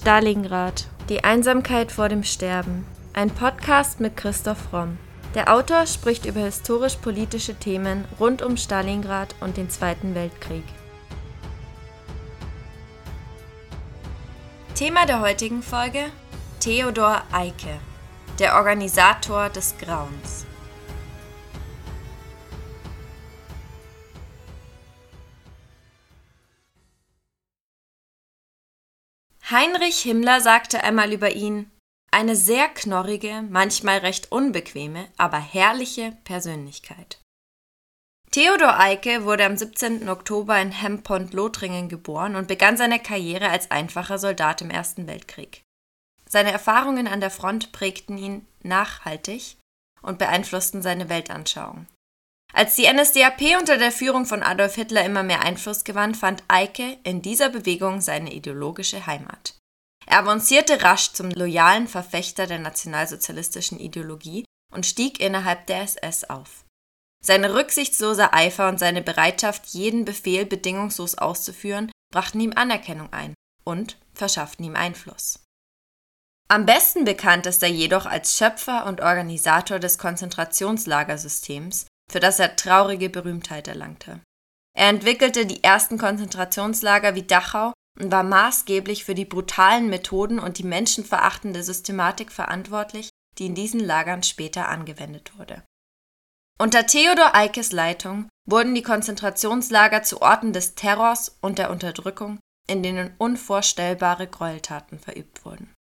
Stalingrad. Die Einsamkeit vor dem Sterben. Ein Podcast mit Christoph Romm. Der Autor spricht über historisch-politische Themen rund um Stalingrad und den Zweiten Weltkrieg. Thema der heutigen Folge: Theodor Eicke, der Organisator des Grauens. Heinrich Himmler sagte einmal über ihn, eine sehr knorrige, manchmal recht unbequeme, aber herrliche Persönlichkeit. Theodor Eicke wurde am 17. Oktober in Hempont-Lothringen geboren und begann seine Karriere als einfacher Soldat im Ersten Weltkrieg. Seine Erfahrungen an der Front prägten ihn nachhaltig und beeinflussten seine Weltanschauung. Als die NSDAP unter der Führung von Adolf Hitler immer mehr Einfluss gewann, fand Eicke in dieser Bewegung seine ideologische Heimat. Er avancierte rasch zum loyalen Verfechter der nationalsozialistischen Ideologie und stieg innerhalb der SS auf. Sein rücksichtsloser Eifer und seine Bereitschaft, jeden Befehl bedingungslos auszuführen, brachten ihm Anerkennung ein und verschafften ihm Einfluss. Am besten bekannt ist er jedoch als Schöpfer und Organisator des Konzentrationslagersystems, für das er traurige Berühmtheit erlangte. Er entwickelte die ersten Konzentrationslager wie Dachau und war maßgeblich für die brutalen Methoden und die menschenverachtende Systematik verantwortlich, die in diesen Lagern später angewendet wurde. Unter Theodor Eikes Leitung wurden die Konzentrationslager zu Orten des Terrors und der Unterdrückung, in denen unvorstellbare Gräueltaten verübt wurden.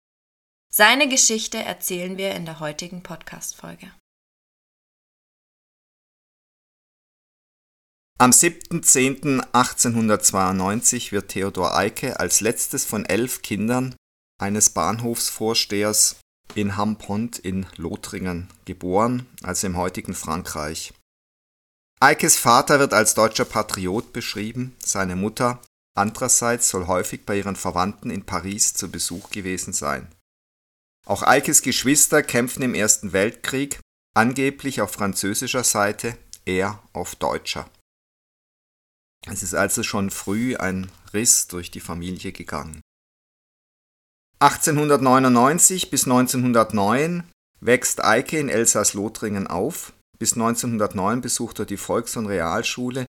Seine Geschichte erzählen wir in der heutigen Podcast-Folge. Am 7.10.1892 wird Theodor Eicke als letztes von elf Kindern eines Bahnhofsvorstehers in Hampont in Lothringen geboren, also im heutigen Frankreich. Eikes Vater wird als deutscher Patriot beschrieben, seine Mutter andererseits soll häufig bei ihren Verwandten in Paris zu Besuch gewesen sein. Auch Eikes Geschwister kämpfen im Ersten Weltkrieg, angeblich auf französischer Seite, er auf deutscher. Es ist also schon früh ein Riss durch die Familie gegangen. 1899 bis 1909 wächst Eike in Elsass-Lothringen auf. Bis 1909 besucht er die Volks- und Realschule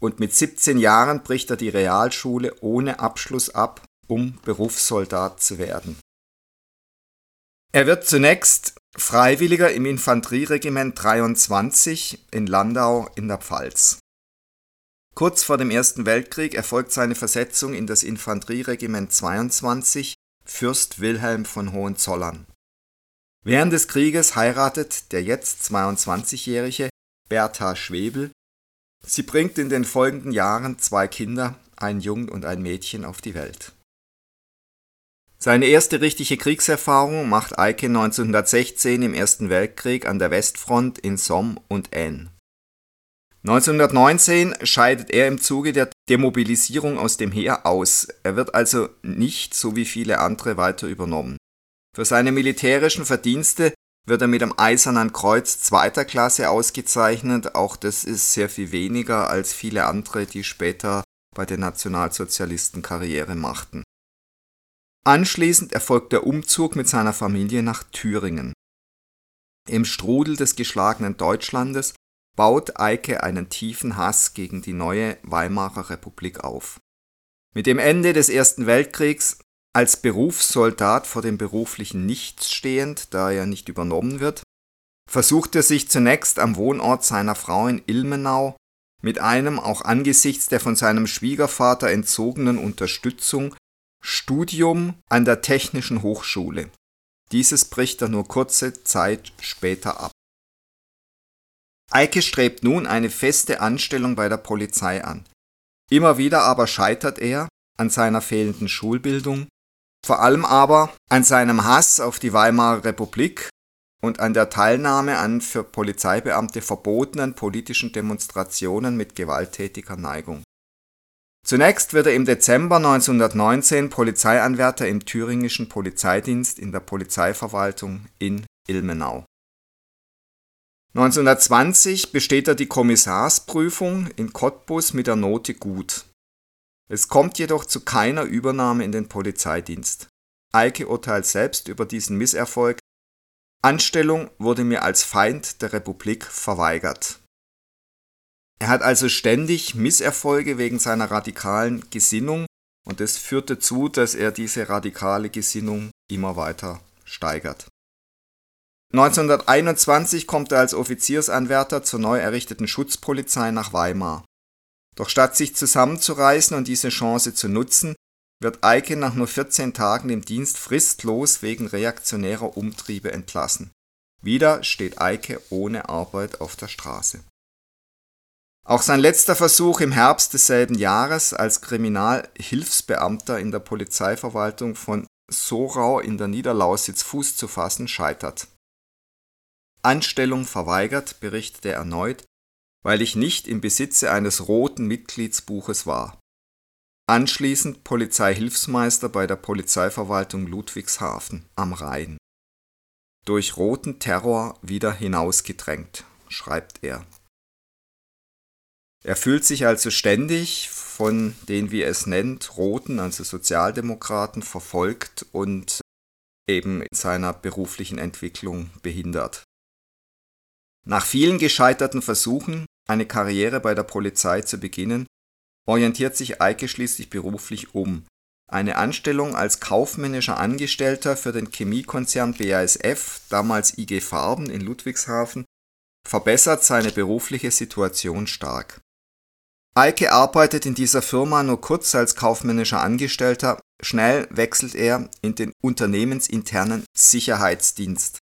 und mit 17 Jahren bricht er die Realschule ohne Abschluss ab, um Berufssoldat zu werden. Er wird zunächst Freiwilliger im Infanterieregiment 23 in Landau in der Pfalz. Kurz vor dem Ersten Weltkrieg erfolgt seine Versetzung in das Infanterieregiment 22 Fürst Wilhelm von Hohenzollern. Während des Krieges heiratet der jetzt 22-jährige Bertha Schwebel. Sie bringt in den folgenden Jahren zwei Kinder, ein Jung und ein Mädchen, auf die Welt. Seine erste richtige Kriegserfahrung macht Eike 1916 im Ersten Weltkrieg an der Westfront in Somme und Aisne. 1919 scheidet er im Zuge der Demobilisierung aus dem Heer aus. Er wird also nicht, so wie viele andere, weiter übernommen. Für seine militärischen Verdienste wird er mit dem Eisernen Kreuz zweiter Klasse ausgezeichnet. Auch das ist sehr viel weniger als viele andere, die später bei den Nationalsozialisten Karriere machten. Anschließend erfolgt der Umzug mit seiner Familie nach Thüringen. Im Strudel des geschlagenen Deutschlandes baut Eike einen tiefen Hass gegen die neue Weimarer Republik auf. Mit dem Ende des Ersten Weltkriegs als Berufssoldat vor dem beruflichen Nichts stehend, da er nicht übernommen wird, versucht er sich zunächst am Wohnort seiner Frau in Ilmenau mit einem auch angesichts der von seinem Schwiegervater entzogenen Unterstützung Studium an der Technischen Hochschule. Dieses bricht er nur kurze Zeit später ab. Eike strebt nun eine feste Anstellung bei der Polizei an. Immer wieder aber scheitert er an seiner fehlenden Schulbildung, vor allem aber an seinem Hass auf die Weimarer Republik und an der Teilnahme an für Polizeibeamte verbotenen politischen Demonstrationen mit gewalttätiger Neigung. Zunächst wird er im Dezember 1919 Polizeianwärter im thüringischen Polizeidienst in der Polizeiverwaltung in Ilmenau. 1920 besteht er die Kommissarsprüfung in Cottbus mit der Note Gut. Es kommt jedoch zu keiner Übernahme in den Polizeidienst. Eike urteilt selbst über diesen Misserfolg, Anstellung wurde mir als Feind der Republik verweigert. Er hat also ständig Misserfolge wegen seiner radikalen Gesinnung und es führte zu, dass er diese radikale Gesinnung immer weiter steigert. 1921 kommt er als Offiziersanwärter zur neu errichteten Schutzpolizei nach Weimar. Doch statt sich zusammenzureißen und diese Chance zu nutzen, wird Eike nach nur 14 Tagen im Dienst fristlos wegen reaktionärer Umtriebe entlassen. Wieder steht Eike ohne Arbeit auf der Straße. Auch sein letzter Versuch im Herbst desselben Jahres als Kriminalhilfsbeamter in der Polizeiverwaltung von Sorau in der Niederlausitz Fuß zu fassen scheitert. Anstellung verweigert, berichtet er erneut, weil ich nicht im Besitze eines roten Mitgliedsbuches war. Anschließend Polizeihilfsmeister bei der Polizeiverwaltung Ludwigshafen am Rhein. Durch roten Terror wieder hinausgedrängt, schreibt er. Er fühlt sich also ständig von den, wie er es nennt, Roten, also Sozialdemokraten, verfolgt und eben in seiner beruflichen Entwicklung behindert. Nach vielen gescheiterten Versuchen, eine Karriere bei der Polizei zu beginnen, orientiert sich Eike schließlich beruflich um. Eine Anstellung als kaufmännischer Angestellter für den Chemiekonzern BASF, damals IG Farben in Ludwigshafen, verbessert seine berufliche Situation stark. Eike arbeitet in dieser Firma nur kurz als kaufmännischer Angestellter, schnell wechselt er in den unternehmensinternen Sicherheitsdienst.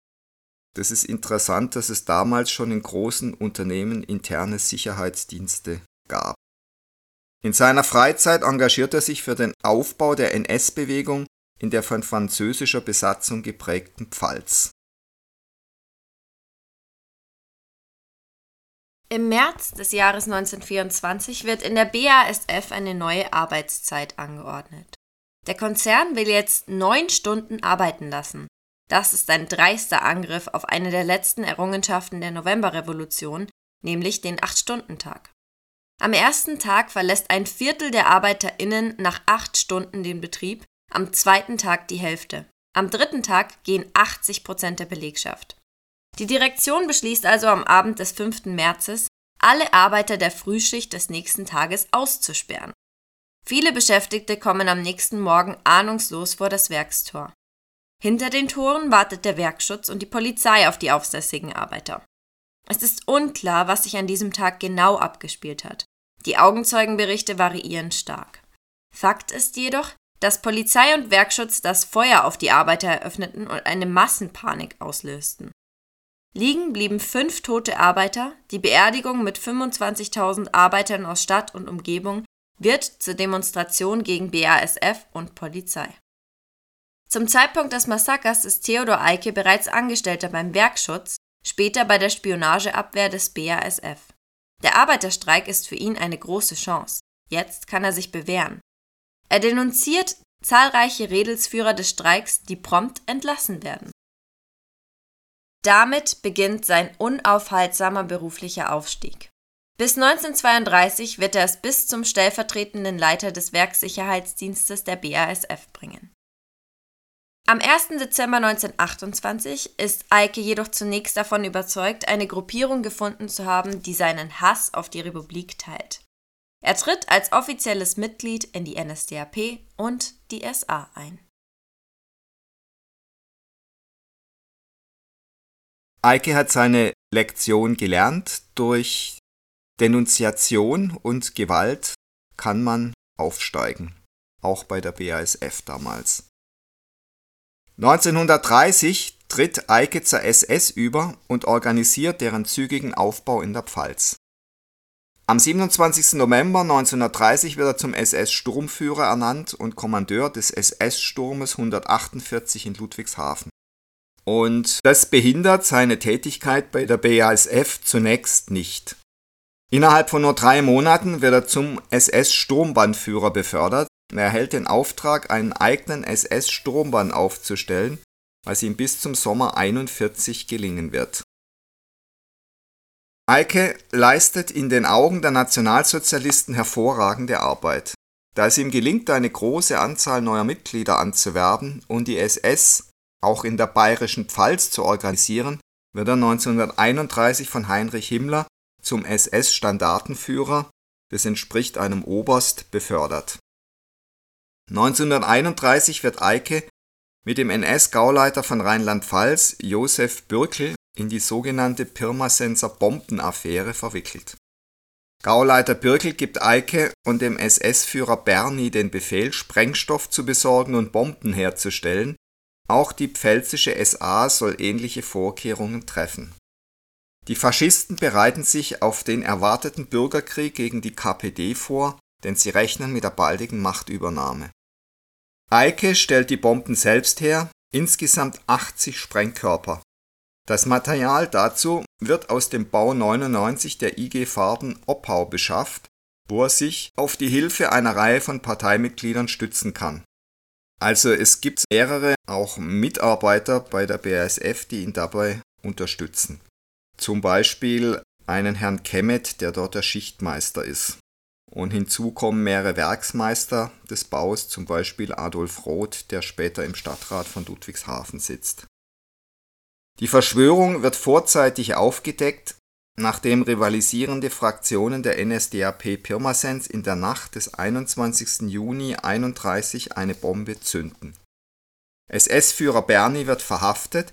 Das ist interessant, dass es damals schon in großen Unternehmen interne Sicherheitsdienste gab. In seiner Freizeit engagiert er sich für den Aufbau der NS-Bewegung in der von französischer Besatzung geprägten Pfalz. Im März des Jahres 1924 wird in der BASF eine neue Arbeitszeit angeordnet. Der Konzern will jetzt neun Stunden arbeiten lassen. Das ist ein dreister Angriff auf eine der letzten Errungenschaften der Novemberrevolution, nämlich den Acht-Stunden-Tag. Am ersten Tag verlässt ein Viertel der ArbeiterInnen nach acht Stunden den Betrieb, am zweiten Tag die Hälfte. Am dritten Tag gehen 80 Prozent der Belegschaft. Die Direktion beschließt also am Abend des 5. Märzes, alle Arbeiter der Frühschicht des nächsten Tages auszusperren. Viele Beschäftigte kommen am nächsten Morgen ahnungslos vor das Werkstor. Hinter den Toren wartet der Werkschutz und die Polizei auf die aufsässigen Arbeiter. Es ist unklar, was sich an diesem Tag genau abgespielt hat. Die Augenzeugenberichte variieren stark. Fakt ist jedoch, dass Polizei und Werkschutz das Feuer auf die Arbeiter eröffneten und eine Massenpanik auslösten. Liegen blieben fünf tote Arbeiter, die Beerdigung mit 25.000 Arbeitern aus Stadt und Umgebung wird zur Demonstration gegen BASF und Polizei. Zum Zeitpunkt des Massakers ist Theodor Eike bereits Angestellter beim Werkschutz, später bei der Spionageabwehr des BASF. Der Arbeiterstreik ist für ihn eine große Chance. Jetzt kann er sich bewähren. Er denunziert zahlreiche Redelsführer des Streiks, die prompt entlassen werden. Damit beginnt sein unaufhaltsamer beruflicher Aufstieg. Bis 1932 wird er es bis zum stellvertretenden Leiter des Werkssicherheitsdienstes der BASF bringen. Am 1. Dezember 1928 ist Eike jedoch zunächst davon überzeugt, eine Gruppierung gefunden zu haben, die seinen Hass auf die Republik teilt. Er tritt als offizielles Mitglied in die NSDAP und die SA ein. Eike hat seine Lektion gelernt. Durch Denunziation und Gewalt kann man aufsteigen. Auch bei der BASF damals. 1930 tritt Eike zur SS über und organisiert deren zügigen Aufbau in der Pfalz. Am 27. November 1930 wird er zum SS-Sturmführer ernannt und Kommandeur des SS-Sturmes 148 in Ludwigshafen. Und das behindert seine Tätigkeit bei der BASF zunächst nicht. Innerhalb von nur drei Monaten wird er zum SS-Sturmbannführer befördert. Er erhält den Auftrag, einen eigenen SS-Sturmbahn aufzustellen, was ihm bis zum Sommer 41 gelingen wird. Eike leistet in den Augen der Nationalsozialisten hervorragende Arbeit. Da es ihm gelingt, eine große Anzahl neuer Mitglieder anzuwerben und die SS auch in der bayerischen Pfalz zu organisieren, wird er 1931 von Heinrich Himmler zum SS-Standartenführer, das entspricht einem Oberst, befördert. 1931 wird Eike mit dem NS-Gauleiter von Rheinland-Pfalz, Josef Bürkel, in die sogenannte Pirmasenser Bombenaffäre verwickelt. Gauleiter Bürkel gibt Eike und dem SS-Führer Berni den Befehl, Sprengstoff zu besorgen und Bomben herzustellen, auch die pfälzische SA soll ähnliche Vorkehrungen treffen. Die Faschisten bereiten sich auf den erwarteten Bürgerkrieg gegen die KPD vor, denn sie rechnen mit der baldigen Machtübernahme. Eike stellt die Bomben selbst her, insgesamt 80 Sprengkörper. Das Material dazu wird aus dem Bau 99 der IG Farben Oppau beschafft, wo er sich auf die Hilfe einer Reihe von Parteimitgliedern stützen kann. Also es gibt mehrere auch Mitarbeiter bei der BASF, die ihn dabei unterstützen. Zum Beispiel einen Herrn Kemmet, der dort der Schichtmeister ist. Und hinzu kommen mehrere Werksmeister des Baus, zum Beispiel Adolf Roth, der später im Stadtrat von Ludwigshafen sitzt. Die Verschwörung wird vorzeitig aufgedeckt, nachdem rivalisierende Fraktionen der NSDAP Pirmasens in der Nacht des 21. Juni 31 eine Bombe zünden. SS-Führer Berni wird verhaftet,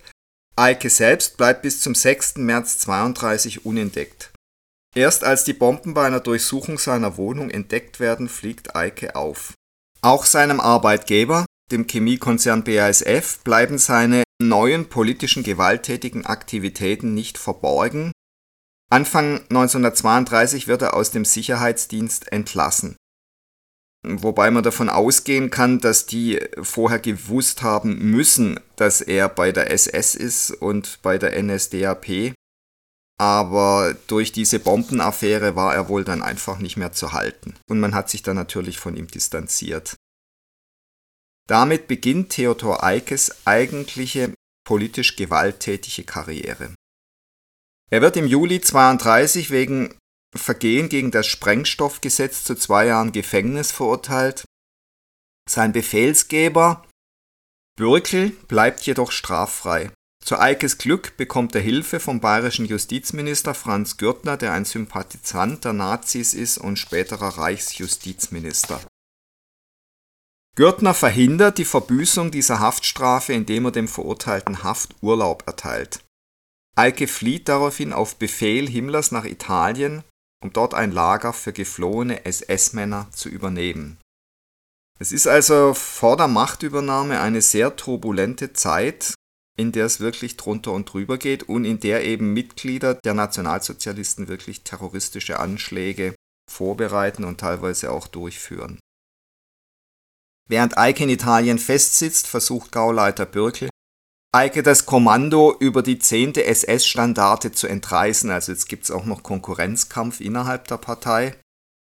Eike selbst bleibt bis zum 6. März 32 unentdeckt. Erst als die Bomben bei einer Durchsuchung seiner Wohnung entdeckt werden, fliegt Eike auf. Auch seinem Arbeitgeber, dem Chemiekonzern BASF, bleiben seine neuen politischen gewalttätigen Aktivitäten nicht verborgen Anfang 1932 wird er aus dem Sicherheitsdienst entlassen. Wobei man davon ausgehen kann, dass die vorher gewusst haben müssen, dass er bei der SS ist und bei der NSDAP. Aber durch diese Bombenaffäre war er wohl dann einfach nicht mehr zu halten. Und man hat sich dann natürlich von ihm distanziert. Damit beginnt Theodor Eikes eigentliche politisch gewalttätige Karriere. Er wird im Juli 32 wegen Vergehen gegen das Sprengstoffgesetz zu zwei Jahren Gefängnis verurteilt. Sein Befehlsgeber Bürkel bleibt jedoch straffrei. Zu Eikes Glück bekommt er Hilfe vom bayerischen Justizminister Franz Gürtner, der ein Sympathisant der Nazis ist und späterer Reichsjustizminister. Gürtner verhindert die Verbüßung dieser Haftstrafe, indem er dem Verurteilten Hafturlaub erteilt. Eike flieht daraufhin auf Befehl Himmlers nach Italien, um dort ein Lager für geflohene SS-Männer zu übernehmen. Es ist also vor der Machtübernahme eine sehr turbulente Zeit, in der es wirklich drunter und drüber geht und in der eben Mitglieder der Nationalsozialisten wirklich terroristische Anschläge vorbereiten und teilweise auch durchführen. Während Eike in Italien festsitzt, versucht Gauleiter Bürkel, Eike das Kommando über die 10. SS-Standarte zu entreißen. Also jetzt gibt es auch noch Konkurrenzkampf innerhalb der Partei.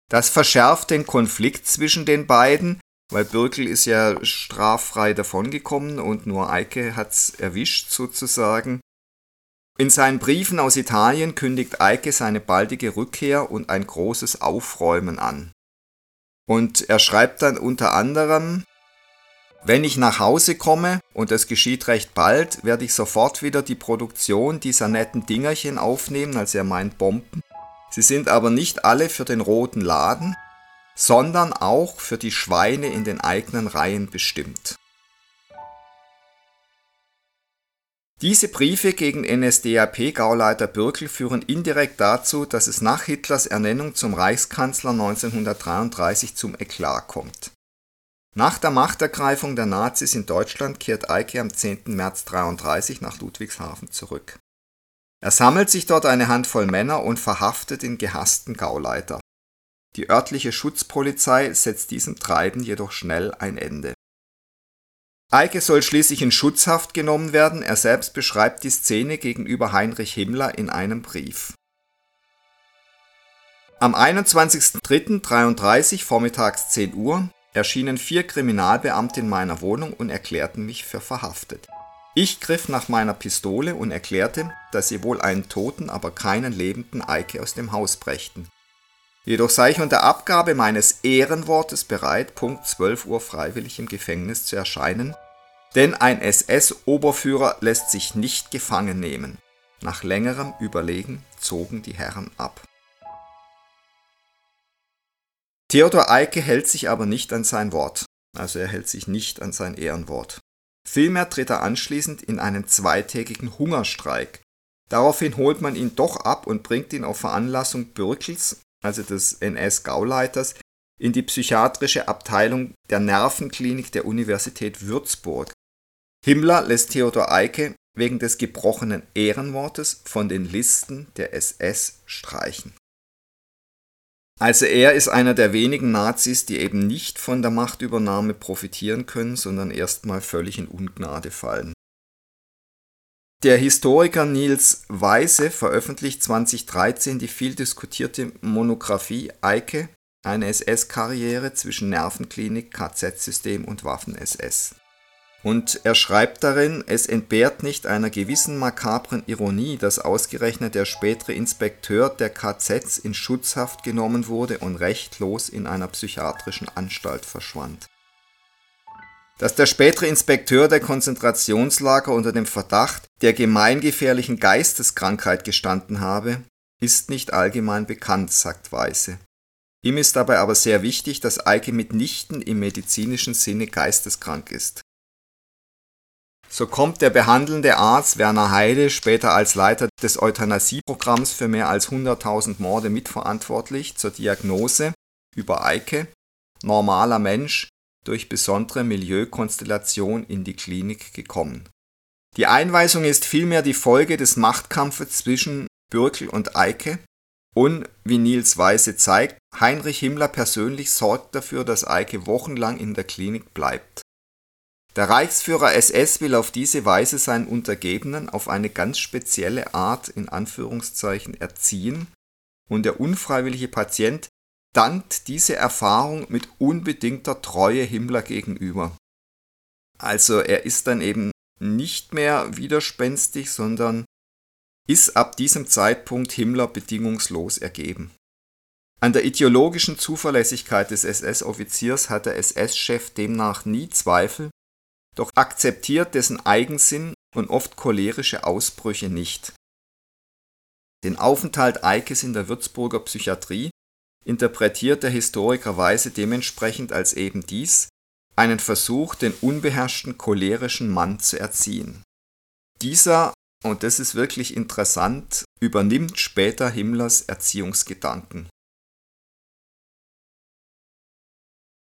Das verschärft den Konflikt zwischen den beiden, weil Birkel ist ja straffrei davongekommen und nur Eike hat's erwischt sozusagen. In seinen Briefen aus Italien kündigt Eike seine baldige Rückkehr und ein großes Aufräumen an. Und er schreibt dann unter anderem, wenn ich nach Hause komme, und es geschieht recht bald, werde ich sofort wieder die Produktion dieser netten Dingerchen aufnehmen, also er meint Bomben. Sie sind aber nicht alle für den roten Laden, sondern auch für die Schweine in den eigenen Reihen bestimmt. Diese Briefe gegen NSDAP-Gauleiter Bürkel führen indirekt dazu, dass es nach Hitlers Ernennung zum Reichskanzler 1933 zum Eklat kommt. Nach der Machtergreifung der Nazis in Deutschland kehrt Eike am 10. März 1933 nach Ludwigshafen zurück. Er sammelt sich dort eine Handvoll Männer und verhaftet den gehassten Gauleiter. Die örtliche Schutzpolizei setzt diesem Treiben jedoch schnell ein Ende. Eike soll schließlich in Schutzhaft genommen werden, er selbst beschreibt die Szene gegenüber Heinrich Himmler in einem Brief. Am 21.03.33 vormittags 10 Uhr erschienen vier Kriminalbeamte in meiner Wohnung und erklärten mich für verhaftet. Ich griff nach meiner Pistole und erklärte, dass sie wohl einen toten, aber keinen lebenden Eike aus dem Haus brächten. Jedoch sei ich unter Abgabe meines Ehrenwortes bereit, Punkt 12 Uhr freiwillig im Gefängnis zu erscheinen, denn ein SS-Oberführer lässt sich nicht gefangen nehmen. Nach längerem Überlegen zogen die Herren ab. Theodor Eicke hält sich aber nicht an sein Wort, also er hält sich nicht an sein Ehrenwort. Vielmehr tritt er anschließend in einen zweitägigen Hungerstreik. Daraufhin holt man ihn doch ab und bringt ihn auf Veranlassung Bürkels, also des NS-Gauleiters, in die psychiatrische Abteilung der Nervenklinik der Universität Würzburg. Himmler lässt Theodor Eicke wegen des gebrochenen Ehrenwortes von den Listen der SS streichen. Also er ist einer der wenigen Nazis, die eben nicht von der Machtübernahme profitieren können, sondern erstmal völlig in Ungnade fallen. Der Historiker Niels Weise veröffentlicht 2013 die viel diskutierte Monographie Eike, eine SS-Karriere zwischen Nervenklinik, KZ-System und Waffen-SS. Und er schreibt darin, es entbehrt nicht einer gewissen makabren Ironie, dass ausgerechnet der spätere Inspekteur der KZs in Schutzhaft genommen wurde und rechtlos in einer psychiatrischen Anstalt verschwand. Dass der spätere Inspekteur der Konzentrationslager unter dem Verdacht der gemeingefährlichen Geisteskrankheit gestanden habe, ist nicht allgemein bekannt, sagt Weise. Ihm ist dabei aber sehr wichtig, dass Eike mitnichten im medizinischen Sinne geisteskrank ist. So kommt der behandelnde Arzt Werner Heide, später als Leiter des Euthanasieprogramms für mehr als 100.000 Morde mitverantwortlich, zur Diagnose über Eike, normaler Mensch, durch besondere Milieukonstellation in die Klinik gekommen. Die Einweisung ist vielmehr die Folge des Machtkampfes zwischen Bürkel und Eike und, wie Nils Weise zeigt, Heinrich Himmler persönlich sorgt dafür, dass Eike wochenlang in der Klinik bleibt. Der Reichsführer SS will auf diese Weise seinen Untergebenen auf eine ganz spezielle Art in Anführungszeichen erziehen und der unfreiwillige Patient dankt diese Erfahrung mit unbedingter Treue Himmler gegenüber. Also er ist dann eben nicht mehr widerspenstig, sondern ist ab diesem Zeitpunkt Himmler bedingungslos ergeben. An der ideologischen Zuverlässigkeit des SS-Offiziers hat der SS-Chef demnach nie Zweifel doch akzeptiert dessen Eigensinn und oft cholerische Ausbrüche nicht. Den Aufenthalt Eikes in der Würzburger Psychiatrie interpretiert der Historiker Weise dementsprechend als eben dies, einen Versuch, den unbeherrschten cholerischen Mann zu erziehen. Dieser, und das ist wirklich interessant, übernimmt später Himmlers Erziehungsgedanken.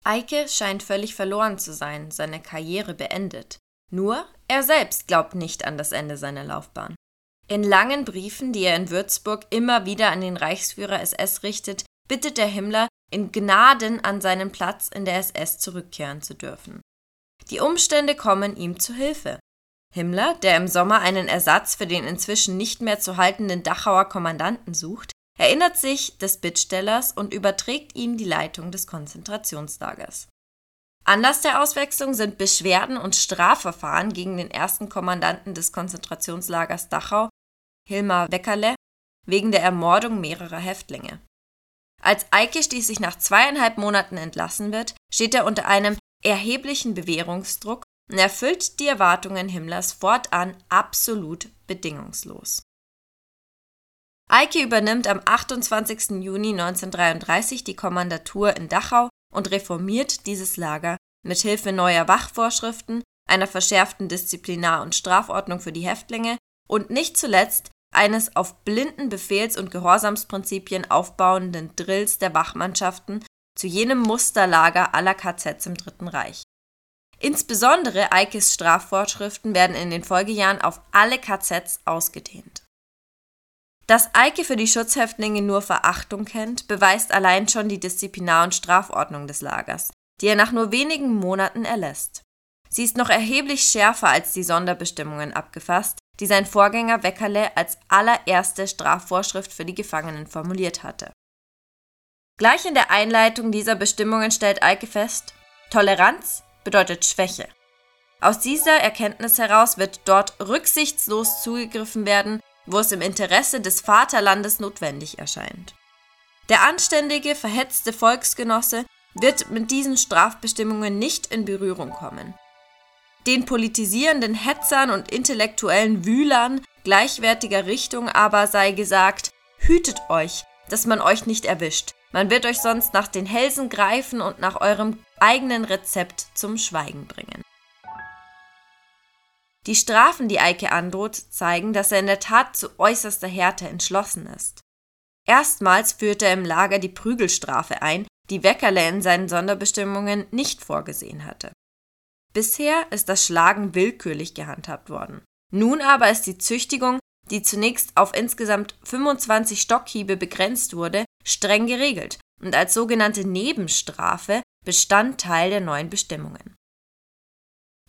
Eike scheint völlig verloren zu sein, seine Karriere beendet. Nur er selbst glaubt nicht an das Ende seiner Laufbahn. In langen Briefen, die er in Würzburg immer wieder an den Reichsführer SS richtet, bittet der Himmler, in Gnaden an seinen Platz in der SS zurückkehren zu dürfen. Die Umstände kommen ihm zu Hilfe. Himmler, der im Sommer einen Ersatz für den inzwischen nicht mehr zu haltenden Dachauer Kommandanten sucht, erinnert sich des Bittstellers und überträgt ihm die Leitung des Konzentrationslagers. Anlass der Auswechslung sind Beschwerden und Strafverfahren gegen den ersten Kommandanten des Konzentrationslagers Dachau, Hilmar Weckerle, wegen der Ermordung mehrerer Häftlinge. Als Eike schließlich nach zweieinhalb Monaten entlassen wird, steht er unter einem erheblichen Bewährungsdruck und erfüllt die Erwartungen Himmlers fortan absolut bedingungslos. Eike übernimmt am 28. Juni 1933 die Kommandatur in Dachau und reformiert dieses Lager mit Hilfe neuer Wachvorschriften, einer verschärften Disziplinar- und Strafordnung für die Häftlinge und nicht zuletzt eines auf blinden Befehls- und Gehorsamsprinzipien aufbauenden Drills der Wachmannschaften zu jenem Musterlager aller KZs im Dritten Reich. Insbesondere Eikes Strafvorschriften werden in den Folgejahren auf alle KZs ausgedehnt. Dass Eike für die Schutzhäftlinge nur Verachtung kennt, beweist allein schon die Disziplinar- und Strafordnung des Lagers, die er nach nur wenigen Monaten erlässt. Sie ist noch erheblich schärfer als die Sonderbestimmungen abgefasst, die sein Vorgänger Weckerle als allererste Strafvorschrift für die Gefangenen formuliert hatte. Gleich in der Einleitung dieser Bestimmungen stellt Eike fest, Toleranz bedeutet Schwäche. Aus dieser Erkenntnis heraus wird dort rücksichtslos zugegriffen werden, wo es im Interesse des Vaterlandes notwendig erscheint. Der anständige, verhetzte Volksgenosse wird mit diesen Strafbestimmungen nicht in Berührung kommen. Den politisierenden Hetzern und intellektuellen Wühlern gleichwertiger Richtung aber sei gesagt, hütet euch, dass man euch nicht erwischt. Man wird euch sonst nach den Hälsen greifen und nach eurem eigenen Rezept zum Schweigen bringen. Die Strafen, die Eike androht, zeigen, dass er in der Tat zu äußerster Härte entschlossen ist. Erstmals führte er im Lager die Prügelstrafe ein, die Weckerle in seinen Sonderbestimmungen nicht vorgesehen hatte. Bisher ist das Schlagen willkürlich gehandhabt worden. Nun aber ist die Züchtigung, die zunächst auf insgesamt 25 Stockhiebe begrenzt wurde, streng geregelt und als sogenannte Nebenstrafe Bestandteil der neuen Bestimmungen.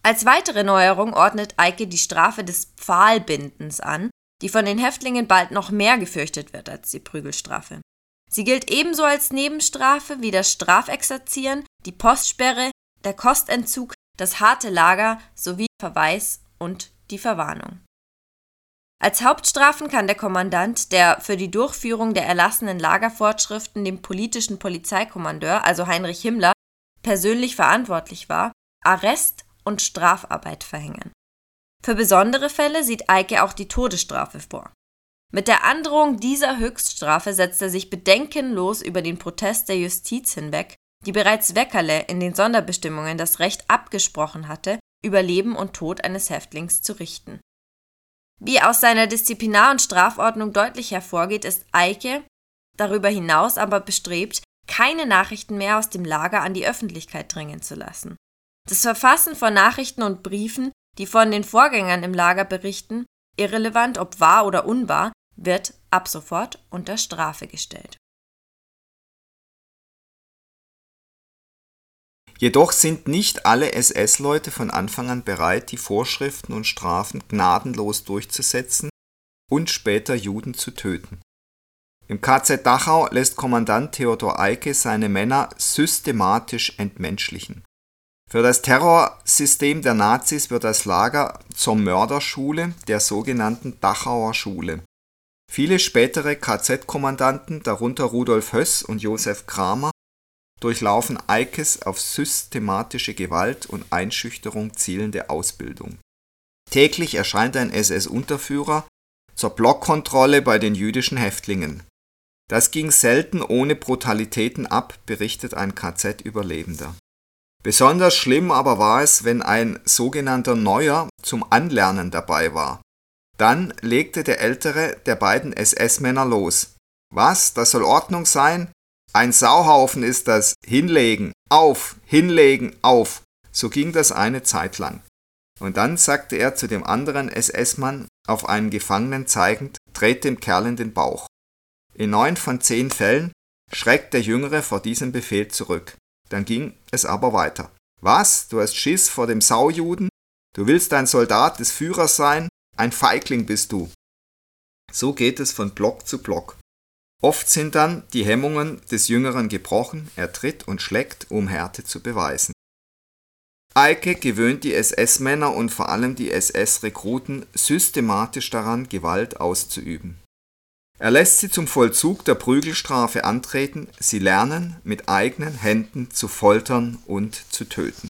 Als weitere Neuerung ordnet Eike die Strafe des Pfahlbindens an, die von den Häftlingen bald noch mehr gefürchtet wird als die Prügelstrafe. Sie gilt ebenso als Nebenstrafe wie das Strafexerzieren, die Postsperre, der Kostentzug, das harte Lager sowie Verweis und die Verwarnung. Als Hauptstrafen kann der Kommandant, der für die Durchführung der erlassenen Lagervorschriften dem politischen Polizeikommandeur, also Heinrich Himmler, persönlich verantwortlich war, Arrest und Strafarbeit verhängen. Für besondere Fälle sieht Eike auch die Todesstrafe vor. Mit der Androhung dieser Höchststrafe setzt er sich bedenkenlos über den Protest der Justiz hinweg, die bereits Weckerle in den Sonderbestimmungen das Recht abgesprochen hatte, über Leben und Tod eines Häftlings zu richten. Wie aus seiner Disziplinar- und Strafordnung deutlich hervorgeht, ist Eike darüber hinaus aber bestrebt, keine Nachrichten mehr aus dem Lager an die Öffentlichkeit dringen zu lassen. Das Verfassen von Nachrichten und Briefen, die von den Vorgängern im Lager berichten, irrelevant ob wahr oder unwahr, wird ab sofort unter Strafe gestellt. Jedoch sind nicht alle SS-Leute von Anfang an bereit, die Vorschriften und Strafen gnadenlos durchzusetzen und später Juden zu töten. Im KZ Dachau lässt Kommandant Theodor Eicke seine Männer systematisch entmenschlichen. Für das Terrorsystem der Nazis wird das Lager zur Mörderschule der sogenannten Dachauer Schule. Viele spätere KZ-Kommandanten, darunter Rudolf Höss und Josef Kramer, durchlaufen Eikes auf systematische Gewalt und Einschüchterung zielende Ausbildung. Täglich erscheint ein SS-Unterführer zur Blockkontrolle bei den jüdischen Häftlingen. Das ging selten ohne Brutalitäten ab, berichtet ein KZ-Überlebender. Besonders schlimm aber war es, wenn ein sogenannter Neuer zum Anlernen dabei war. Dann legte der ältere der beiden SS-Männer los. Was, das soll Ordnung sein? Ein Sauhaufen ist das. Hinlegen, auf, hinlegen, auf. So ging das eine Zeit lang. Und dann sagte er zu dem anderen SS-Mann, auf einen Gefangenen zeigend, dreht dem Kerl in den Bauch. In neun von zehn Fällen schreckt der Jüngere vor diesem Befehl zurück. Dann ging es aber weiter. Was? Du hast Schiss vor dem Saujuden? Du willst ein Soldat des Führers sein? Ein Feigling bist du. So geht es von Block zu Block. Oft sind dann die Hemmungen des Jüngeren gebrochen, er tritt und schlägt, um Härte zu beweisen. Eike gewöhnt die SS-Männer und vor allem die SS-Rekruten systematisch daran, Gewalt auszuüben. Er lässt sie zum Vollzug der Prügelstrafe antreten, sie lernen, mit eigenen Händen zu foltern und zu töten.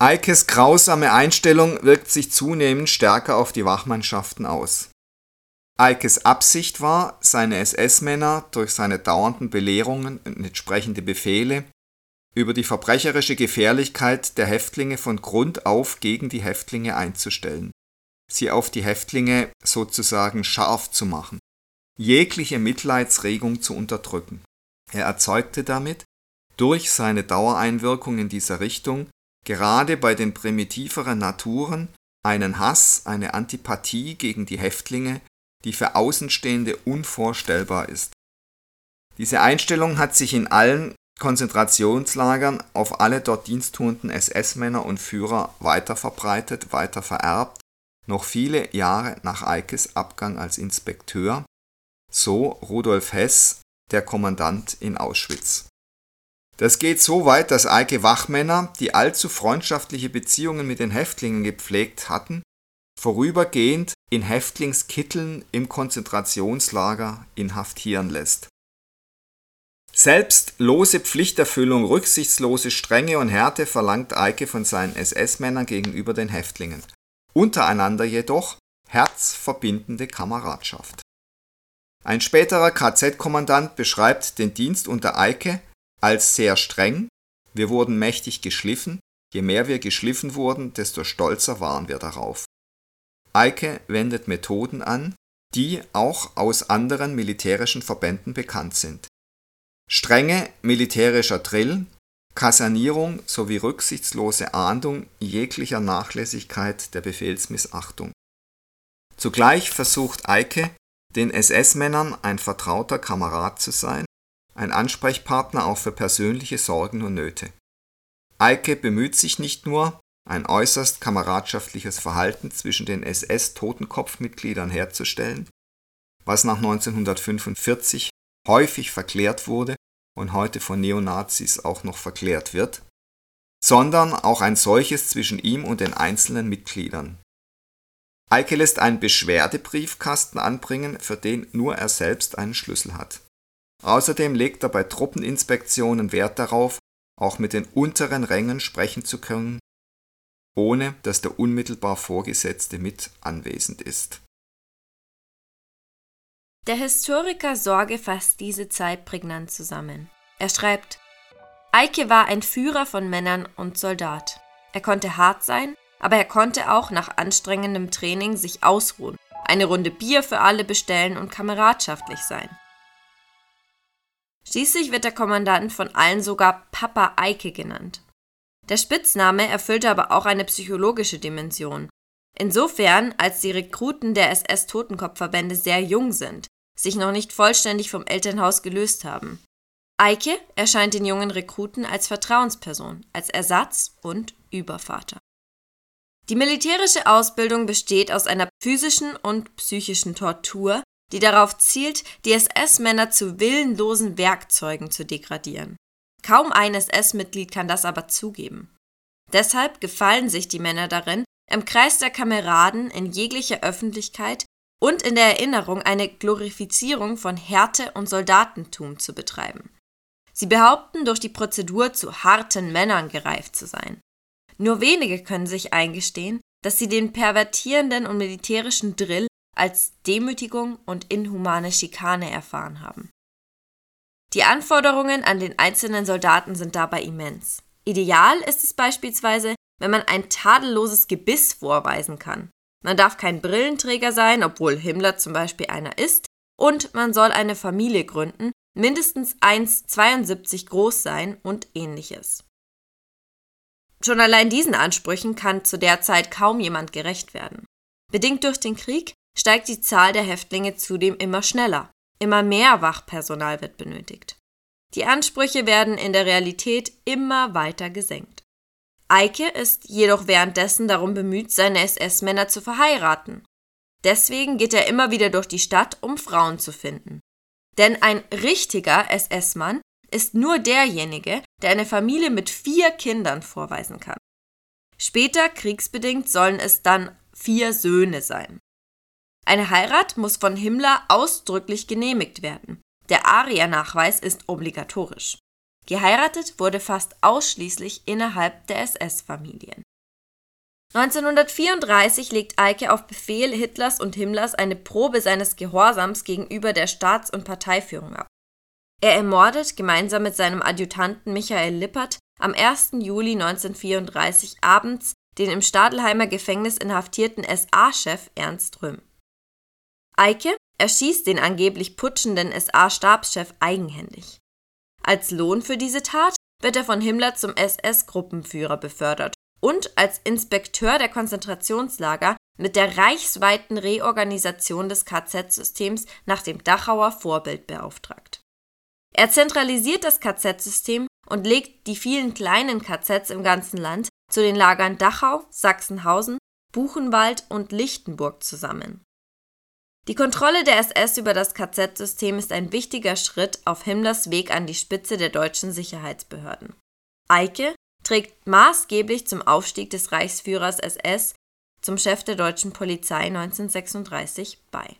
Eikes grausame Einstellung wirkt sich zunehmend stärker auf die Wachmannschaften aus. Eikes Absicht war, seine SS-Männer durch seine dauernden Belehrungen und entsprechende Befehle über die verbrecherische Gefährlichkeit der Häftlinge von Grund auf gegen die Häftlinge einzustellen sie auf die Häftlinge sozusagen scharf zu machen, jegliche Mitleidsregung zu unterdrücken. Er erzeugte damit durch seine Dauereinwirkung in dieser Richtung gerade bei den primitiveren Naturen einen Hass, eine Antipathie gegen die Häftlinge, die für Außenstehende unvorstellbar ist. Diese Einstellung hat sich in allen Konzentrationslagern auf alle dort diensttuenden SS-Männer und Führer weiter verbreitet, weiter vererbt noch viele Jahre nach Eikes Abgang als Inspekteur, so Rudolf Hess, der Kommandant in Auschwitz. Das geht so weit, dass Eike Wachmänner, die allzu freundschaftliche Beziehungen mit den Häftlingen gepflegt hatten, vorübergehend in Häftlingskitteln im Konzentrationslager inhaftieren lässt. Selbst lose Pflichterfüllung, rücksichtslose Strenge und Härte verlangt Eike von seinen SS-Männern gegenüber den Häftlingen. Untereinander jedoch herzverbindende Kameradschaft. Ein späterer KZ-Kommandant beschreibt den Dienst unter Eike als sehr streng, wir wurden mächtig geschliffen, je mehr wir geschliffen wurden, desto stolzer waren wir darauf. Eike wendet Methoden an, die auch aus anderen militärischen Verbänden bekannt sind. Strenge militärischer Drill, Kasernierung sowie rücksichtslose Ahndung jeglicher Nachlässigkeit der Befehlsmissachtung. Zugleich versucht Eike, den SS-Männern ein vertrauter Kamerad zu sein, ein Ansprechpartner auch für persönliche Sorgen und Nöte. Eike bemüht sich nicht nur, ein äußerst kameradschaftliches Verhalten zwischen den SS-Totenkopfmitgliedern herzustellen, was nach 1945 häufig verklärt wurde und heute von Neonazis auch noch verklärt wird, sondern auch ein solches zwischen ihm und den einzelnen Mitgliedern. Eike lässt einen Beschwerdebriefkasten anbringen, für den nur er selbst einen Schlüssel hat. Außerdem legt er bei Truppeninspektionen Wert darauf, auch mit den unteren Rängen sprechen zu können, ohne dass der unmittelbar Vorgesetzte mit anwesend ist. Der Historiker Sorge fasst diese Zeit prägnant zusammen. Er schreibt, Eike war ein Führer von Männern und Soldat. Er konnte hart sein, aber er konnte auch nach anstrengendem Training sich ausruhen, eine Runde Bier für alle bestellen und kameradschaftlich sein. Schließlich wird der Kommandant von allen sogar Papa Eike genannt. Der Spitzname erfüllte aber auch eine psychologische Dimension. Insofern, als die Rekruten der SS-Totenkopfverbände sehr jung sind, sich noch nicht vollständig vom Elternhaus gelöst haben. Eike erscheint den jungen Rekruten als Vertrauensperson, als Ersatz und Übervater. Die militärische Ausbildung besteht aus einer physischen und psychischen Tortur, die darauf zielt, die SS-Männer zu willenlosen Werkzeugen zu degradieren. Kaum ein SS-Mitglied kann das aber zugeben. Deshalb gefallen sich die Männer darin, im Kreis der Kameraden in jeglicher Öffentlichkeit und in der Erinnerung eine Glorifizierung von Härte und Soldatentum zu betreiben. Sie behaupten, durch die Prozedur zu harten Männern gereift zu sein. Nur wenige können sich eingestehen, dass sie den pervertierenden und militärischen Drill als Demütigung und inhumane Schikane erfahren haben. Die Anforderungen an den einzelnen Soldaten sind dabei immens. Ideal ist es beispielsweise, wenn man ein tadelloses Gebiss vorweisen kann. Man darf kein Brillenträger sein, obwohl Himmler zum Beispiel einer ist, und man soll eine Familie gründen, mindestens 1,72 groß sein und ähnliches. Schon allein diesen Ansprüchen kann zu der Zeit kaum jemand gerecht werden. Bedingt durch den Krieg steigt die Zahl der Häftlinge zudem immer schneller. Immer mehr Wachpersonal wird benötigt. Die Ansprüche werden in der Realität immer weiter gesenkt. Eike ist jedoch währenddessen darum bemüht, seine SS-Männer zu verheiraten. Deswegen geht er immer wieder durch die Stadt, um Frauen zu finden. Denn ein richtiger SS-Mann ist nur derjenige, der eine Familie mit vier Kindern vorweisen kann. Später, kriegsbedingt, sollen es dann vier Söhne sein. Eine Heirat muss von Himmler ausdrücklich genehmigt werden. Der Ariernachweis ist obligatorisch. Geheiratet wurde fast ausschließlich innerhalb der SS-Familien. 1934 legt Eike auf Befehl Hitlers und Himmlers eine Probe seines Gehorsams gegenüber der Staats- und Parteiführung ab. Er ermordet gemeinsam mit seinem Adjutanten Michael Lippert am 1. Juli 1934 abends den im Stadelheimer Gefängnis inhaftierten SA-Chef Ernst Röhm. Eike erschießt den angeblich putschenden SA-Stabschef eigenhändig. Als Lohn für diese Tat wird er von Himmler zum SS-Gruppenführer befördert und als Inspekteur der Konzentrationslager mit der reichsweiten Reorganisation des KZ-Systems nach dem Dachauer Vorbild beauftragt. Er zentralisiert das KZ-System und legt die vielen kleinen KZs im ganzen Land zu den Lagern Dachau, Sachsenhausen, Buchenwald und Lichtenburg zusammen. Die Kontrolle der SS über das KZ-System ist ein wichtiger Schritt auf Himmlers Weg an die Spitze der deutschen Sicherheitsbehörden. Eike trägt maßgeblich zum Aufstieg des Reichsführers SS zum Chef der deutschen Polizei 1936 bei.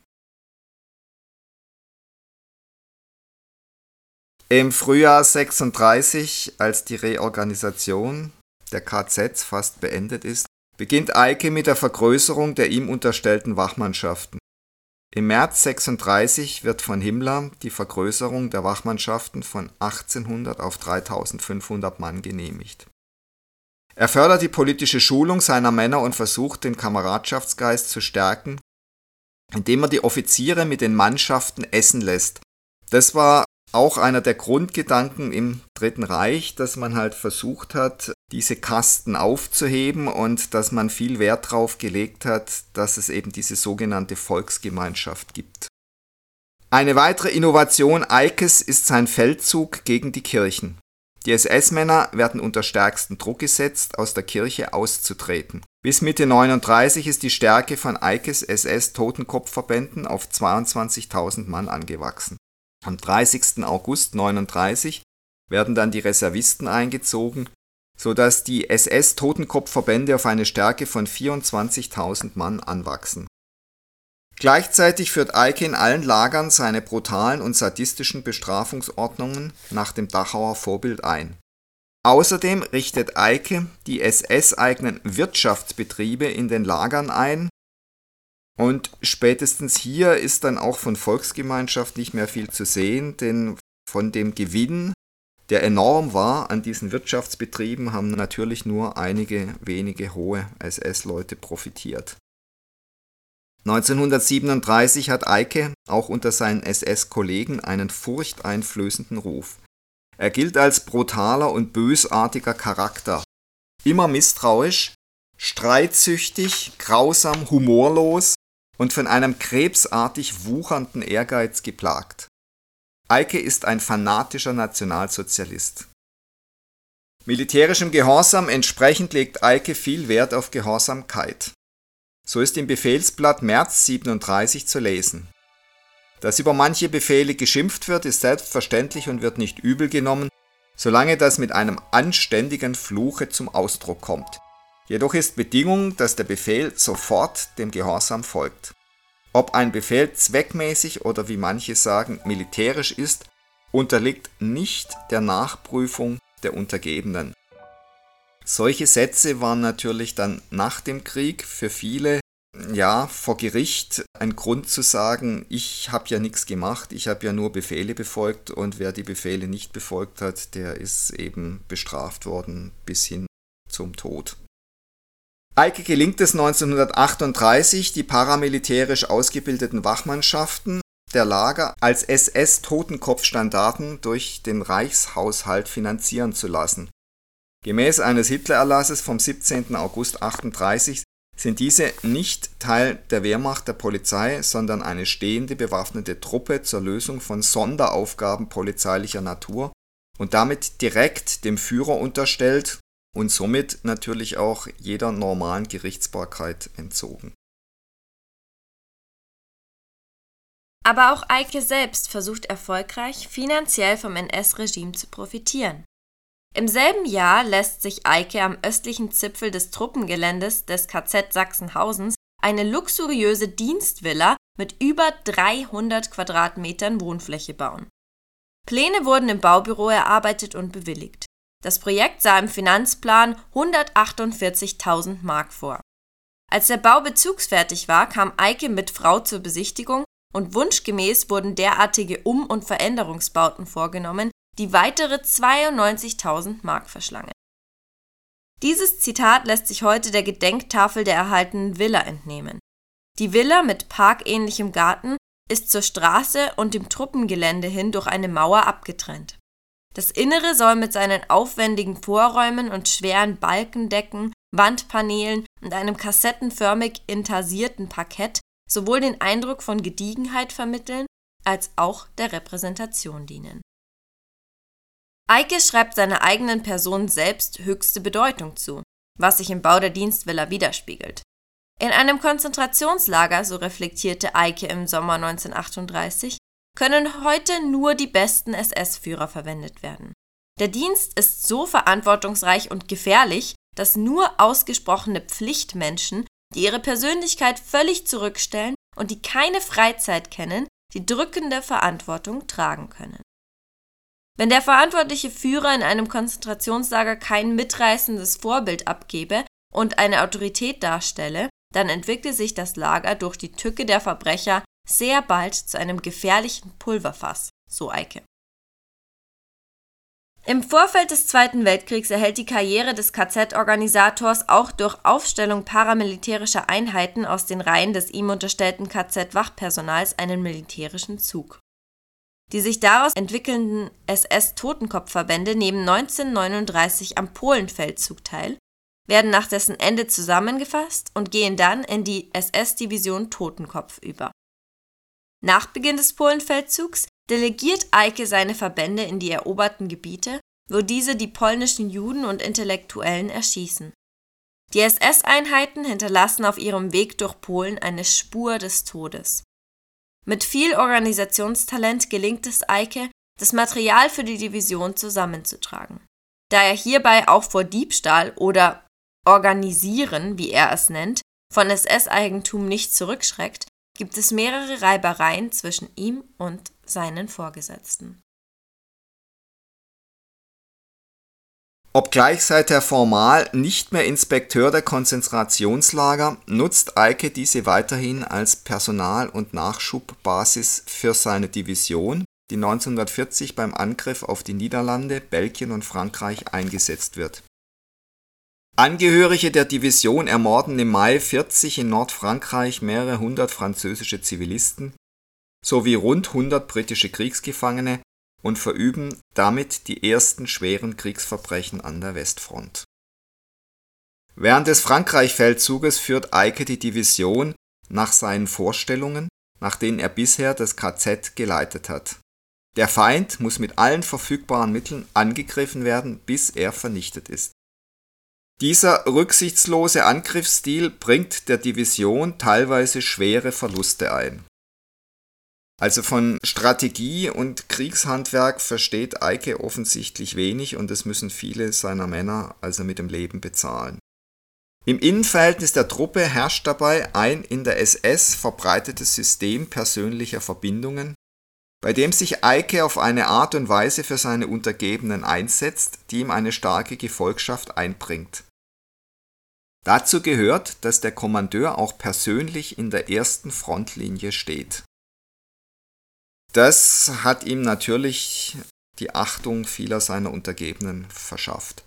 Im Frühjahr 36, als die Reorganisation der KZs fast beendet ist, beginnt Eike mit der Vergrößerung der ihm unterstellten Wachmannschaften. Im März 36 wird von Himmler die Vergrößerung der Wachmannschaften von 1800 auf 3500 Mann genehmigt. Er fördert die politische Schulung seiner Männer und versucht den Kameradschaftsgeist zu stärken, indem er die Offiziere mit den Mannschaften essen lässt. Das war auch einer der Grundgedanken im Dritten Reich, dass man halt versucht hat, diese Kasten aufzuheben und dass man viel Wert darauf gelegt hat, dass es eben diese sogenannte Volksgemeinschaft gibt. Eine weitere Innovation Eikes ist sein Feldzug gegen die Kirchen. Die SS-Männer werden unter stärksten Druck gesetzt, aus der Kirche auszutreten. Bis Mitte 39 ist die Stärke von Eikes SS-Totenkopfverbänden auf 22.000 Mann angewachsen. Am 30. August 39 werden dann die Reservisten eingezogen, so dass die SS-Totenkopfverbände auf eine Stärke von 24.000 Mann anwachsen. Gleichzeitig führt Eike in allen Lagern seine brutalen und sadistischen Bestrafungsordnungen nach dem Dachauer Vorbild ein. Außerdem richtet Eike die SS-eigenen Wirtschaftsbetriebe in den Lagern ein und spätestens hier ist dann auch von Volksgemeinschaft nicht mehr viel zu sehen, denn von dem Gewinn, der enorm war an diesen Wirtschaftsbetrieben, haben natürlich nur einige wenige hohe SS-Leute profitiert. 1937 hat Eike auch unter seinen SS-Kollegen einen furchteinflößenden Ruf. Er gilt als brutaler und bösartiger Charakter, immer misstrauisch, streitsüchtig, grausam, humorlos und von einem krebsartig wuchernden Ehrgeiz geplagt. Eike ist ein fanatischer Nationalsozialist. Militärischem Gehorsam entsprechend legt Eike viel Wert auf Gehorsamkeit. So ist im Befehlsblatt März 37 zu lesen. Dass über manche Befehle geschimpft wird, ist selbstverständlich und wird nicht übel genommen, solange das mit einem anständigen Fluche zum Ausdruck kommt. Jedoch ist Bedingung, dass der Befehl sofort dem Gehorsam folgt. Ob ein Befehl zweckmäßig oder wie manche sagen militärisch ist, unterliegt nicht der Nachprüfung der Untergebenen. Solche Sätze waren natürlich dann nach dem Krieg für viele ja vor Gericht ein Grund zu sagen, ich habe ja nichts gemacht, ich habe ja nur Befehle befolgt und wer die Befehle nicht befolgt hat, der ist eben bestraft worden bis hin zum Tod. Eike gelingt es 1938, die paramilitärisch ausgebildeten Wachmannschaften der Lager als SS-Totenkopfstandarten durch den Reichshaushalt finanzieren zu lassen. Gemäß eines Hitlererlasses vom 17. August 1938 sind diese nicht Teil der Wehrmacht der Polizei, sondern eine stehende bewaffnete Truppe zur Lösung von Sonderaufgaben polizeilicher Natur und damit direkt dem Führer unterstellt und somit natürlich auch jeder normalen Gerichtsbarkeit entzogen. Aber auch Eike selbst versucht erfolgreich, finanziell vom NS-Regime zu profitieren. Im selben Jahr lässt sich Eike am östlichen Zipfel des Truppengeländes des KZ Sachsenhausens eine luxuriöse Dienstvilla mit über 300 Quadratmetern Wohnfläche bauen. Pläne wurden im Baubüro erarbeitet und bewilligt. Das Projekt sah im Finanzplan 148.000 Mark vor. Als der Bau bezugsfertig war, kam Eike mit Frau zur Besichtigung und wunschgemäß wurden derartige Um- und Veränderungsbauten vorgenommen, die weitere 92.000 Mark verschlangen. Dieses Zitat lässt sich heute der Gedenktafel der erhaltenen Villa entnehmen. Die Villa mit parkähnlichem Garten ist zur Straße und dem Truppengelände hin durch eine Mauer abgetrennt. Das Innere soll mit seinen aufwendigen Vorräumen und schweren Balkendecken, Wandpaneelen und einem kassettenförmig intarsierten Parkett sowohl den Eindruck von Gediegenheit vermitteln, als auch der Repräsentation dienen. Eike schreibt seiner eigenen Person selbst höchste Bedeutung zu, was sich im Bau der Dienstvilla widerspiegelt. In einem Konzentrationslager, so reflektierte Eike im Sommer 1938, können heute nur die besten SS-Führer verwendet werden. Der Dienst ist so verantwortungsreich und gefährlich, dass nur ausgesprochene Pflichtmenschen die ihre Persönlichkeit völlig zurückstellen und die keine Freizeit kennen, die drückende Verantwortung tragen können. Wenn der verantwortliche Führer in einem Konzentrationslager kein mitreißendes Vorbild abgebe und eine Autorität darstelle, dann entwickle sich das Lager durch die Tücke der Verbrecher sehr bald zu einem gefährlichen Pulverfass, so Eike. Im Vorfeld des Zweiten Weltkriegs erhält die Karriere des KZ-Organisators auch durch Aufstellung paramilitärischer Einheiten aus den Reihen des ihm unterstellten KZ-Wachpersonals einen militärischen Zug. Die sich daraus entwickelnden SS-Totenkopfverbände nehmen 1939 am Polenfeldzug teil, werden nach dessen Ende zusammengefasst und gehen dann in die SS-Division Totenkopf über. Nach Beginn des Polenfeldzugs delegiert Eike seine Verbände in die eroberten Gebiete, wo diese die polnischen Juden und Intellektuellen erschießen. Die SS-Einheiten hinterlassen auf ihrem Weg durch Polen eine Spur des Todes. Mit viel Organisationstalent gelingt es Eike, das Material für die Division zusammenzutragen. Da er hierbei auch vor Diebstahl oder Organisieren, wie er es nennt, von SS-Eigentum nicht zurückschreckt, gibt es mehrere Reibereien zwischen ihm und seinen Vorgesetzten. Obgleich seither formal nicht mehr Inspekteur der Konzentrationslager, nutzt Eike diese weiterhin als Personal- und Nachschubbasis für seine Division, die 1940 beim Angriff auf die Niederlande, Belgien und Frankreich eingesetzt wird. Angehörige der Division ermorden im Mai 40 in Nordfrankreich mehrere hundert französische Zivilisten sowie rund 100 britische Kriegsgefangene und verüben damit die ersten schweren Kriegsverbrechen an der Westfront. Während des Frankreich-Feldzuges führt Eike die Division nach seinen Vorstellungen, nach denen er bisher das KZ geleitet hat. Der Feind muss mit allen verfügbaren Mitteln angegriffen werden, bis er vernichtet ist dieser rücksichtslose Angriffsstil bringt der Division teilweise schwere Verluste ein. Also von Strategie und Kriegshandwerk versteht Eike offensichtlich wenig und es müssen viele seiner Männer also mit dem Leben bezahlen. Im Innenverhältnis der Truppe herrscht dabei ein in der SS verbreitetes System persönlicher Verbindungen, bei dem sich Eike auf eine Art und Weise für seine Untergebenen einsetzt, die ihm eine starke Gefolgschaft einbringt. Dazu gehört, dass der Kommandeur auch persönlich in der ersten Frontlinie steht. Das hat ihm natürlich die Achtung vieler seiner Untergebenen verschafft.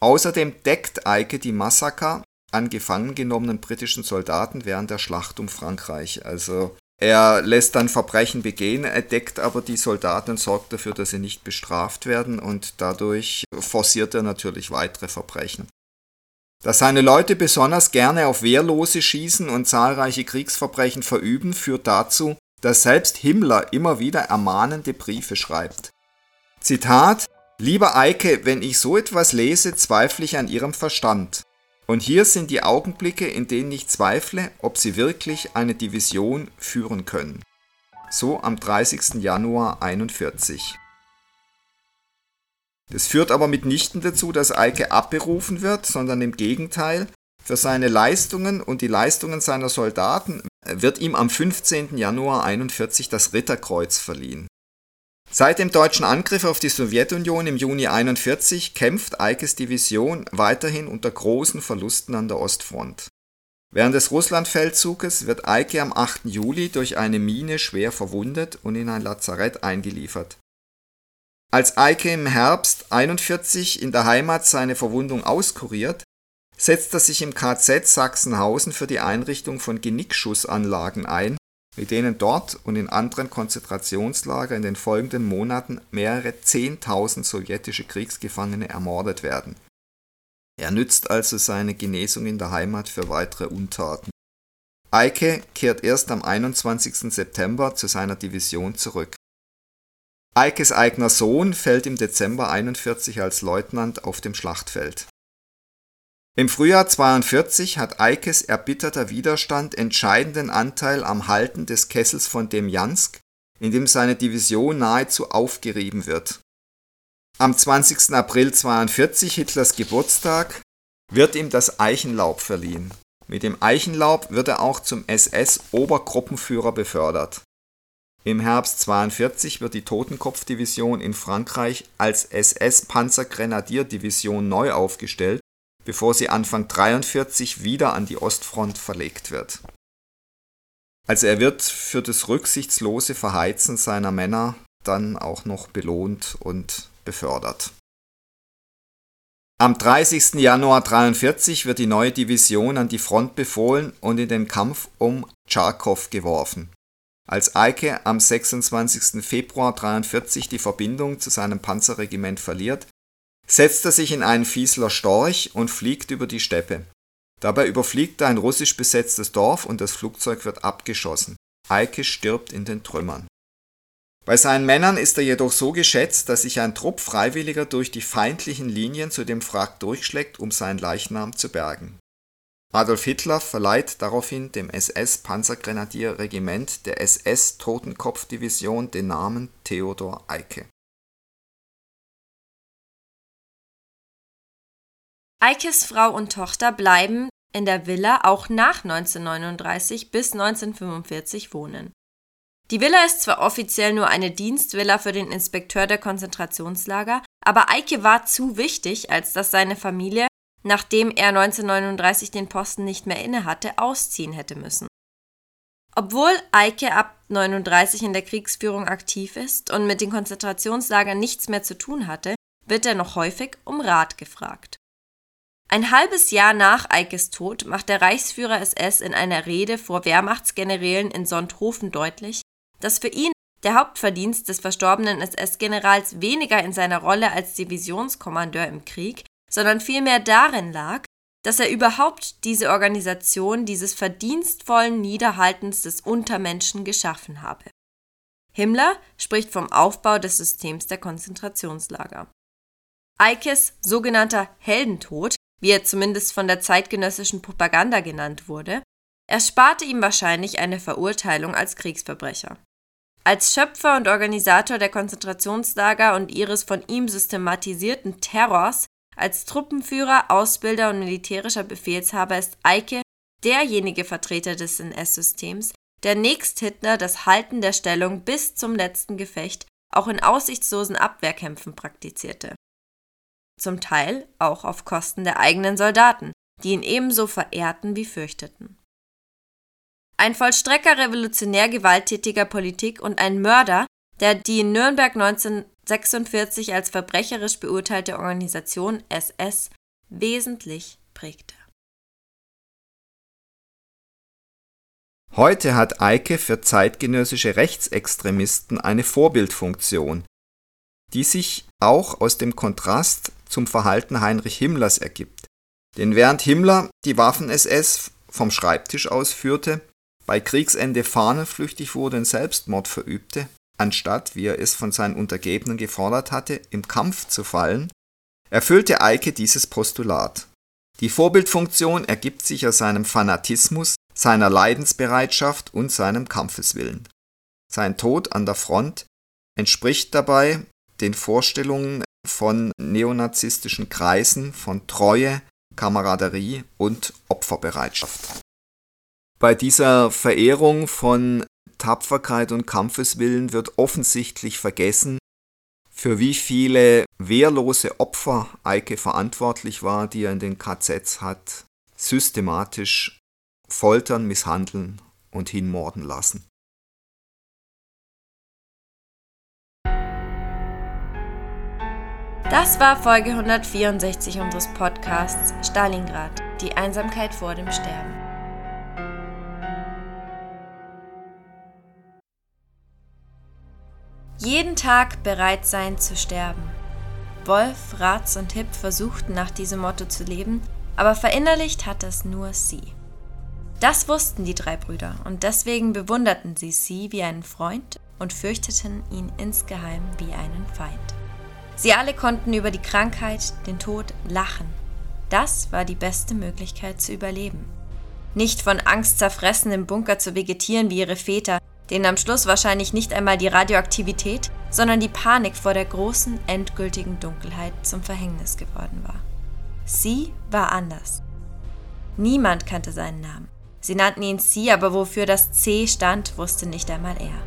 Außerdem deckt Eike die Massaker an gefangen genommenen britischen Soldaten während der Schlacht um Frankreich. Also er lässt dann Verbrechen begehen, er deckt aber die Soldaten und sorgt dafür, dass sie nicht bestraft werden und dadurch forciert er natürlich weitere Verbrechen. Dass seine Leute besonders gerne auf Wehrlose schießen und zahlreiche Kriegsverbrechen verüben, führt dazu, dass selbst Himmler immer wieder ermahnende Briefe schreibt. Zitat Lieber Eike, wenn ich so etwas lese, zweifle ich an Ihrem Verstand. Und hier sind die Augenblicke, in denen ich zweifle, ob Sie wirklich eine Division führen können. So am 30. Januar 41. Das führt aber mitnichten dazu, dass Eike abberufen wird, sondern im Gegenteil. Für seine Leistungen und die Leistungen seiner Soldaten wird ihm am 15. Januar 41 das Ritterkreuz verliehen. Seit dem deutschen Angriff auf die Sowjetunion im Juni 41 kämpft Eikes Division weiterhin unter großen Verlusten an der Ostfront. Während des Russlandfeldzuges wird Eike am 8. Juli durch eine Mine schwer verwundet und in ein Lazarett eingeliefert. Als Eike im Herbst 41 in der Heimat seine Verwundung auskuriert, setzt er sich im KZ Sachsenhausen für die Einrichtung von Genickschussanlagen ein, mit denen dort und in anderen Konzentrationslager in den folgenden Monaten mehrere Zehntausend sowjetische Kriegsgefangene ermordet werden. Er nützt also seine Genesung in der Heimat für weitere Untaten. Eike kehrt erst am 21. September zu seiner Division zurück. Eikes eigener Sohn fällt im Dezember 41 als Leutnant auf dem Schlachtfeld. Im Frühjahr 42 hat Eikes erbitterter Widerstand entscheidenden Anteil am Halten des Kessels von Demjansk, in dem seine Division nahezu aufgerieben wird. Am 20. April 42, Hitlers Geburtstag, wird ihm das Eichenlaub verliehen Mit dem Eichenlaub wird er auch zum SS-Obergruppenführer befördert. Im Herbst 42 wird die Totenkopfdivision in Frankreich als SS-Panzergrenadierdivision neu aufgestellt, bevor sie Anfang 43 wieder an die Ostfront verlegt wird. Also er wird für das rücksichtslose Verheizen seiner Männer dann auch noch belohnt und befördert. Am 30. Januar 1943 wird die neue Division an die Front befohlen und in den Kampf um Charkow geworfen. Als Eike am 26. Februar 1943 die Verbindung zu seinem Panzerregiment verliert, setzt er sich in einen Fiesler Storch und fliegt über die Steppe. Dabei überfliegt er ein russisch besetztes Dorf und das Flugzeug wird abgeschossen. Eike stirbt in den Trümmern. Bei seinen Männern ist er jedoch so geschätzt, dass sich ein Trupp Freiwilliger durch die feindlichen Linien zu dem Wrack durchschlägt, um seinen Leichnam zu bergen. Adolf Hitler verleiht daraufhin dem SS-Panzergrenadierregiment der SS-Totenkopfdivision den Namen Theodor Eicke. Eikes Frau und Tochter bleiben in der Villa auch nach 1939 bis 1945 wohnen. Die Villa ist zwar offiziell nur eine Dienstvilla für den Inspekteur der Konzentrationslager, aber Eike war zu wichtig, als dass seine Familie, nachdem er 1939 den Posten nicht mehr innehatte, ausziehen hätte müssen. Obwohl Eike ab 39 in der Kriegsführung aktiv ist und mit den Konzentrationslagern nichts mehr zu tun hatte, wird er noch häufig um Rat gefragt. Ein halbes Jahr nach Eikes Tod macht der Reichsführer SS in einer Rede vor Wehrmachtsgenerälen in Sonthofen deutlich, dass für ihn der Hauptverdienst des verstorbenen SS-Generals weniger in seiner Rolle als Divisionskommandeur im Krieg, sondern vielmehr darin lag, dass er überhaupt diese Organisation dieses verdienstvollen Niederhaltens des Untermenschen geschaffen habe. Himmler spricht vom Aufbau des Systems der Konzentrationslager. Eikes sogenannter Heldentod, wie er zumindest von der zeitgenössischen Propaganda genannt wurde, ersparte ihm wahrscheinlich eine Verurteilung als Kriegsverbrecher. Als Schöpfer und Organisator der Konzentrationslager und ihres von ihm systematisierten Terrors, als Truppenführer, Ausbilder und militärischer Befehlshaber ist Eike derjenige Vertreter des NS-Systems, der nächst Hitler das Halten der Stellung bis zum letzten Gefecht auch in aussichtslosen Abwehrkämpfen praktizierte. Zum Teil auch auf Kosten der eigenen Soldaten, die ihn ebenso verehrten wie fürchteten. Ein Vollstrecker revolutionär gewalttätiger Politik und ein Mörder, der die in Nürnberg 1946 als verbrecherisch beurteilte Organisation SS wesentlich prägte. Heute hat Eike für zeitgenössische Rechtsextremisten eine Vorbildfunktion, die sich auch aus dem Kontrast zum Verhalten Heinrich Himmlers ergibt. Denn während Himmler die Waffen-SS vom Schreibtisch aus führte, bei Kriegsende fahnenflüchtig wurde und Selbstmord verübte, anstatt, wie er es von seinen Untergebenen gefordert hatte, im Kampf zu fallen, erfüllte Eike dieses Postulat. Die Vorbildfunktion ergibt sich aus seinem Fanatismus, seiner Leidensbereitschaft und seinem Kampfeswillen. Sein Tod an der Front entspricht dabei den Vorstellungen von neonazistischen Kreisen von Treue, Kameraderie und Opferbereitschaft. Bei dieser Verehrung von Tapferkeit und Kampfeswillen wird offensichtlich vergessen, für wie viele wehrlose Opfer Eike verantwortlich war, die er in den KZs hat systematisch foltern, misshandeln und hinmorden lassen. Das war Folge 164 unseres Podcasts Stalingrad, die Einsamkeit vor dem Sterben. Jeden Tag bereit sein zu sterben. Wolf, Ratz und Hipp versuchten nach diesem Motto zu leben, aber verinnerlicht hat es nur sie. Das wussten die drei Brüder und deswegen bewunderten sie sie wie einen Freund und fürchteten ihn insgeheim wie einen Feind. Sie alle konnten über die Krankheit, den Tod lachen. Das war die beste Möglichkeit zu überleben. Nicht von Angst zerfressen im Bunker zu vegetieren wie ihre Väter, denen am Schluss wahrscheinlich nicht einmal die Radioaktivität, sondern die Panik vor der großen, endgültigen Dunkelheit zum Verhängnis geworden war. Sie war anders. Niemand kannte seinen Namen. Sie nannten ihn C, aber wofür das C stand, wusste nicht einmal er.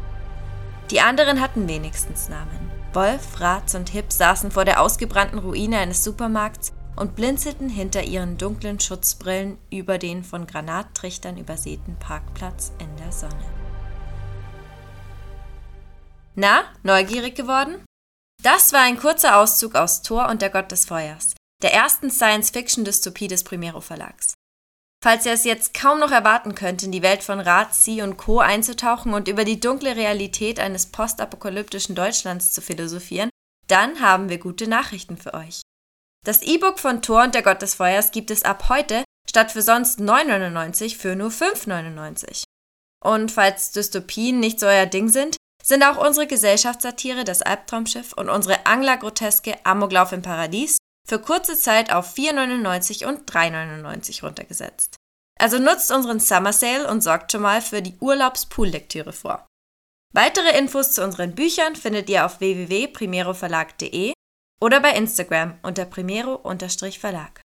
Die anderen hatten wenigstens Namen. Wolf, Ratz und Hip saßen vor der ausgebrannten Ruine eines Supermarkts und blinzelten hinter ihren dunklen Schutzbrillen über den von Granattrichtern übersäten Parkplatz in der Sonne. Na, neugierig geworden? Das war ein kurzer Auszug aus Thor und der Gott des Feuers, der ersten Science-Fiction-Dystopie des Primero Verlags. Falls ihr es jetzt kaum noch erwarten könnt, in die Welt von Razi und Co. einzutauchen und über die dunkle Realität eines postapokalyptischen Deutschlands zu philosophieren, dann haben wir gute Nachrichten für euch. Das E-Book von Thor und der Gott des Feuers gibt es ab heute statt für sonst 9,99 für nur 5,99. Und falls Dystopien nicht so euer Ding sind, sind auch unsere Gesellschaftssatire Das Albtraumschiff und unsere Anglergroteske Amoklauf im Paradies für kurze Zeit auf 4,99 und 3,99 runtergesetzt. Also nutzt unseren Summer Sale und sorgt schon mal für die Urlaubspool-Lektüre vor. Weitere Infos zu unseren Büchern findet ihr auf www.primeroverlag.de oder bei Instagram unter primero-verlag.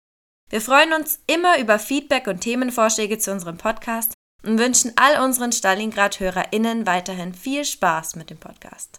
Wir freuen uns immer über Feedback und Themenvorschläge zu unserem Podcast und wünschen all unseren Stalingrad-HörerInnen weiterhin viel Spaß mit dem Podcast.